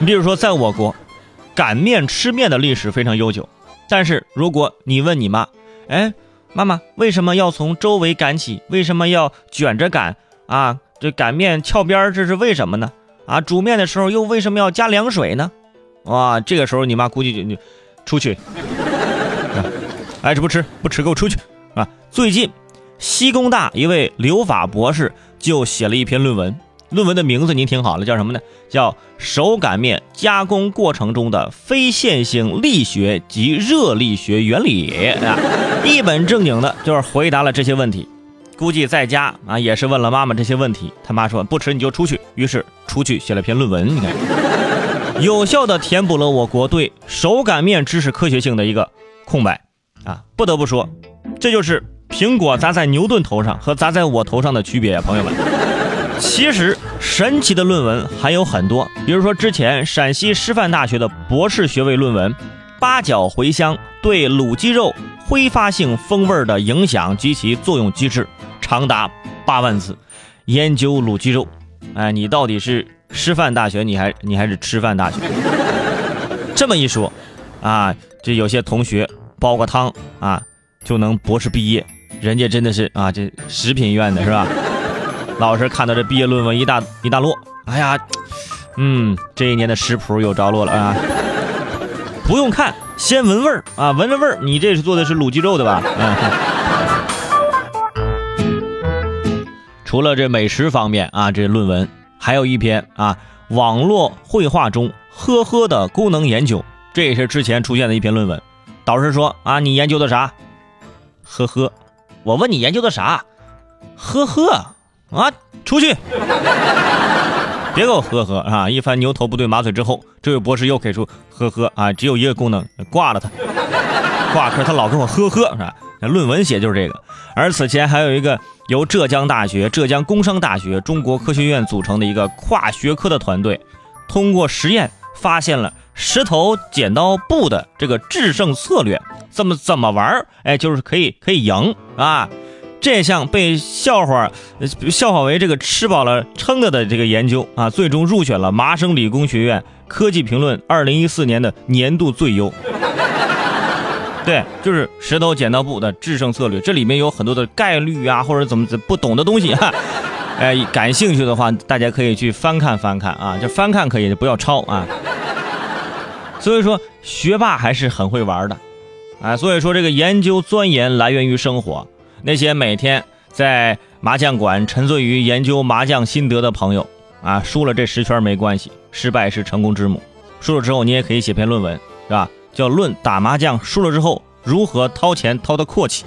你比如说，在我国，擀面吃面的历史非常悠久。但是如果你问你妈，哎，妈妈为什么要从周围擀起？为什么要卷着擀啊？这擀面翘边这是为什么呢？啊，煮面的时候又为什么要加凉水呢？哇，这个时候你妈估计就就出去，爱吃不吃，不吃给我出去啊！最近，西工大一位留法博士就写了一篇论文。论文的名字您听好了，叫什么呢？叫手擀面加工过程中的非线性力学及热力学原理啊，一本正经的就是回答了这些问题。估计在家啊也是问了妈妈这些问题，他妈说不吃你就出去，于是出去写了篇论文。你看，有效的填补了我国对手擀面知识科学性的一个空白啊！不得不说，这就是苹果砸在牛顿头上和砸在我头上的区别啊，朋友们。其实神奇的论文还有很多，比如说之前陕西师范大学的博士学位论文《八角茴香对卤鸡肉挥发性风味的影响及其作用机制》，长达八万字，研究卤鸡肉。哎，你到底是师范大学，你还你还是吃饭大学？这么一说，啊，这有些同学煲个汤啊就能博士毕业，人家真的是啊，这食品院的是吧？老师看到这毕业论文一大一大摞，哎呀，嗯，这一年的食谱有着落了啊！不用看，先闻味儿啊，闻闻味儿，你这是做的是卤鸡肉的吧？嗯。除了这美食方面啊，这论文还有一篇啊，网络绘画中呵呵的功能研究，这也是之前出现的一篇论文。导师说啊，你研究的啥？呵呵，我问你研究的啥？呵呵。啊，出去！别给我呵呵啊！一番牛头不对马嘴之后，这位博士又给出呵呵啊，只有一个功能，挂了他。挂科他老跟我呵呵是吧？那论文写就是这个。而此前还有一个由浙江大学、浙江工商大学、中国科学院组成的一个跨学科的团队，通过实验发现了石头剪刀布的这个制胜策略，怎么怎么玩？哎，就是可以可以赢啊！这项被笑话笑话为这个吃饱了撑的的这个研究啊，最终入选了麻省理工学院科技评论二零一四年的年度最优。对，就是石头剪刀布的制胜策略，这里面有很多的概率啊，或者怎么怎不懂的东西哈。哎，感兴趣的话，大家可以去翻看翻看啊，就翻看可以，不要抄啊。所以说，学霸还是很会玩的，啊，所以说这个研究钻研来源于生活。那些每天在麻将馆沉醉于研究麻将心得的朋友啊，输了这十圈没关系，失败是成功之母。输了之后，你也可以写篇论文，是吧？叫《论打麻将输了之后如何掏钱掏得阔气》。